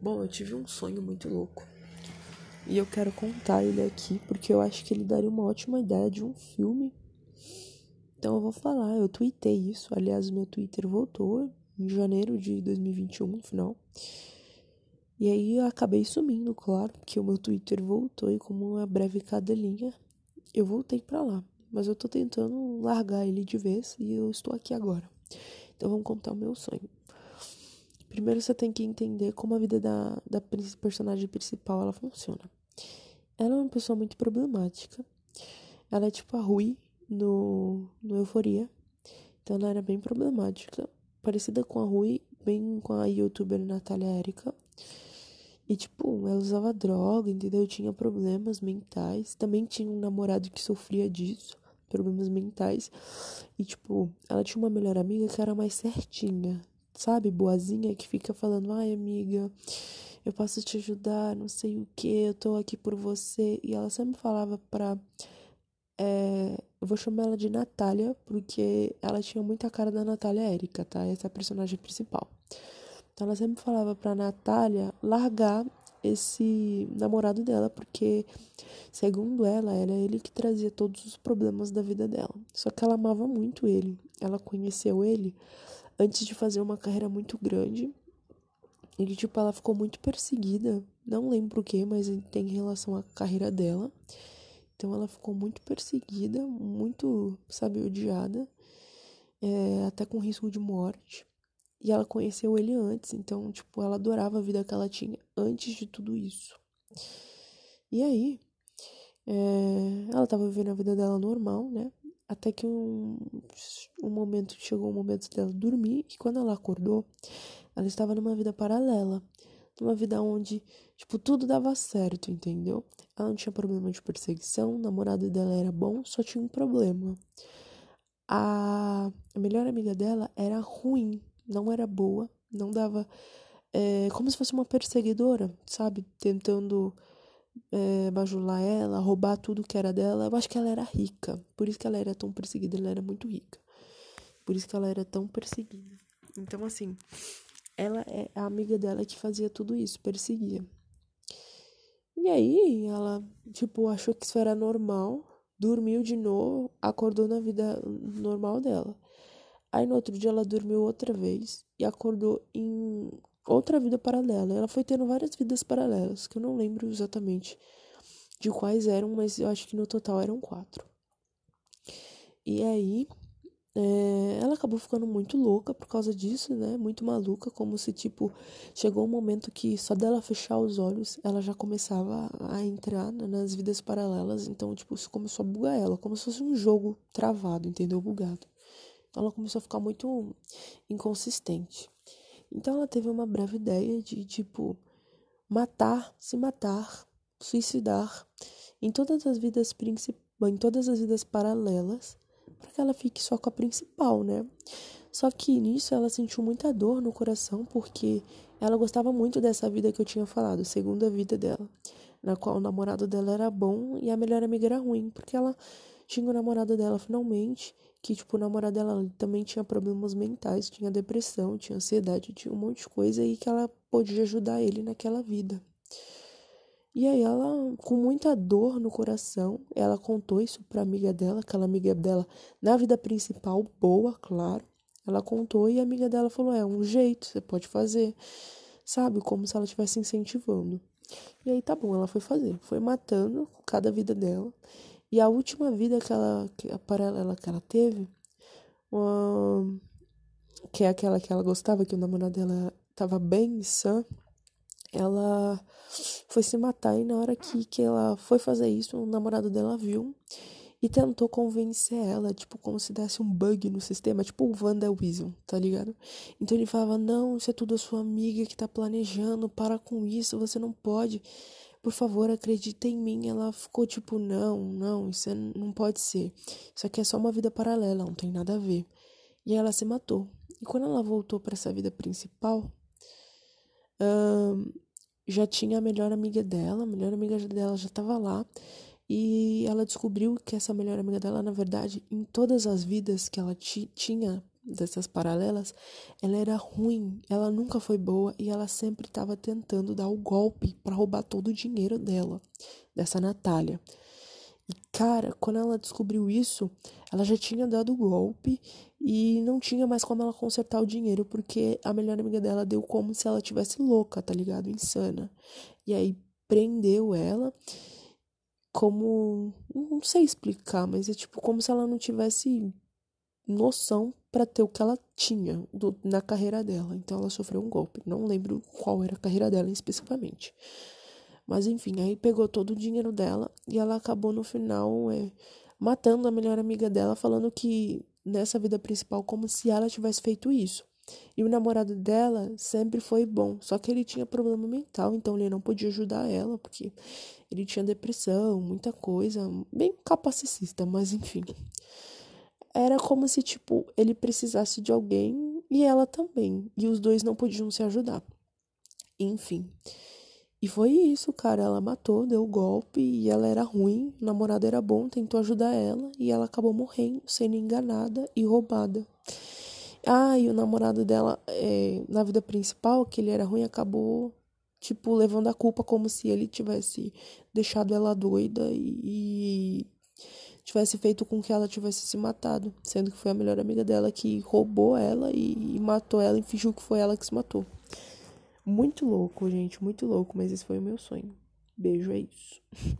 Bom, eu tive um sonho muito louco. E eu quero contar ele aqui porque eu acho que ele daria uma ótima ideia de um filme. Então eu vou falar, eu tuitei isso. Aliás, meu Twitter voltou em janeiro de 2021, no final. E aí eu acabei sumindo, claro, porque o meu Twitter voltou e como uma breve cadelinha, eu voltei para lá. Mas eu tô tentando largar ele de vez e eu estou aqui agora. Então vamos contar o meu sonho. Primeiro você tem que entender como a vida da, da personagem principal ela funciona. Ela é uma pessoa muito problemática. Ela é tipo a Rui no, no Euforia. Então ela era bem problemática. Parecida com a Rui, bem com a youtuber Natália Erika. E, tipo, ela usava droga, entendeu? Tinha problemas mentais. Também tinha um namorado que sofria disso, problemas mentais. E, tipo, ela tinha uma melhor amiga que era mais certinha sabe, boazinha que fica falando, ai amiga, eu posso te ajudar, não sei o que, eu tô aqui por você. E ela sempre falava pra. É, eu vou chamar ela de Natália, porque ela tinha muita cara da Natália Érica, tá? Essa é a personagem principal. Então ela sempre falava pra Natália largar esse namorado dela, porque, segundo ela, era ele que trazia todos os problemas da vida dela. Só que ela amava muito ele. Ela conheceu ele antes de fazer uma carreira muito grande. E que, tipo, ela ficou muito perseguida. Não lembro o que, mas tem relação à carreira dela. Então ela ficou muito perseguida, muito, sabe, odiada. É, até com risco de morte. E ela conheceu ele antes, então, tipo, ela adorava a vida que ela tinha antes de tudo isso. E aí, é, ela tava vivendo a vida dela normal, né? Até que um, um momento, chegou o momento dela dormir, e quando ela acordou, ela estava numa vida paralela. Numa vida onde, tipo, tudo dava certo, entendeu? Ela não tinha problema de perseguição, o namorado dela era bom, só tinha um problema. A, a melhor amiga dela era ruim, não era boa, não dava. É, como se fosse uma perseguidora, sabe? Tentando é, bajular ela, roubar tudo que era dela. Eu acho que ela era rica. Por isso que ela era tão perseguida. Ela era muito rica. Por isso que ela era tão perseguida. Então, assim, ela é a amiga dela que fazia tudo isso, perseguia. E aí, ela, tipo, achou que isso era normal, dormiu de novo, acordou na vida normal dela. Aí, no outro dia, ela dormiu outra vez e acordou em outra vida paralela. Ela foi tendo várias vidas paralelas, que eu não lembro exatamente de quais eram, mas eu acho que no total eram quatro. E aí, é, ela acabou ficando muito louca por causa disso, né? Muito maluca, como se, tipo, chegou um momento que só dela fechar os olhos, ela já começava a entrar nas vidas paralelas. Então, tipo, isso começou a bugar ela, como se fosse um jogo travado, entendeu? Bugado. Então, ela começou a ficar muito inconsistente. Então ela teve uma breve ideia de, tipo, matar, se matar, suicidar em todas as vidas principais, em todas as vidas paralelas, para que ela fique só com a principal, né? Só que nisso ela sentiu muita dor no coração porque ela gostava muito dessa vida que eu tinha falado, segunda vida dela, na qual o namorado dela era bom e a melhor amiga era ruim, porque ela tinha o namorado dela finalmente que, tipo, o namorado dela também tinha problemas mentais, tinha depressão, tinha ansiedade, tinha um monte de coisa e que ela podia ajudar ele naquela vida. E aí ela, com muita dor no coração, ela contou isso pra amiga dela, aquela amiga dela, na vida principal, boa, claro. Ela contou e a amiga dela falou: é um jeito, você pode fazer. Sabe? Como se ela estivesse incentivando. E aí tá bom, ela foi fazer. Foi matando cada vida dela. E a última vida que ela, que, a paralela que ela teve, uma, que é aquela que ela gostava, que o namorado dela tava bem sã, ela foi se matar e na hora que, que ela foi fazer isso, o namorado dela viu e tentou convencer ela, tipo, como se desse um bug no sistema, tipo o WandaVision, tá ligado? Então ele falava, não, isso é tudo a sua amiga que tá planejando, para com isso, você não pode por favor, acredita em mim. Ela ficou tipo, não, não, isso é, não pode ser. Isso aqui é só uma vida paralela, não tem nada a ver. E ela se matou. E quando ela voltou para essa vida principal, já tinha a melhor amiga dela, a melhor amiga dela já estava lá. E ela descobriu que essa melhor amiga dela, na verdade, em todas as vidas que ela tinha dessas paralelas, ela era ruim, ela nunca foi boa e ela sempre estava tentando dar o golpe para roubar todo o dinheiro dela, dessa Natália. E cara, quando ela descobriu isso, ela já tinha dado o golpe e não tinha mais como ela consertar o dinheiro, porque a melhor amiga dela deu como se ela tivesse louca, tá ligado? Insana. E aí prendeu ela como não sei explicar, mas é tipo como se ela não tivesse noção para ter o que ela tinha do, na carreira dela. Então ela sofreu um golpe. Não lembro qual era a carreira dela especificamente. Mas enfim, aí pegou todo o dinheiro dela e ela acabou no final é, matando a melhor amiga dela, falando que nessa vida principal, como se ela tivesse feito isso. E o namorado dela sempre foi bom, só que ele tinha problema mental, então ele não podia ajudar ela, porque ele tinha depressão, muita coisa, bem capacitista, mas enfim. Era como se, tipo, ele precisasse de alguém e ela também, e os dois não podiam se ajudar. Enfim. E foi isso, cara. Ela matou, deu o golpe e ela era ruim, o namorado era bom, tentou ajudar ela e ela acabou morrendo, sendo enganada e roubada. Ah, e o namorado dela, é, na vida principal, que ele era ruim, acabou, tipo, levando a culpa como se ele tivesse deixado ela doida e, e tivesse feito com que ela tivesse se matado, sendo que foi a melhor amiga dela que roubou ela e, e matou ela e fingiu que foi ela que se matou. Muito louco, gente, muito louco, mas esse foi o meu sonho. Beijo, é isso.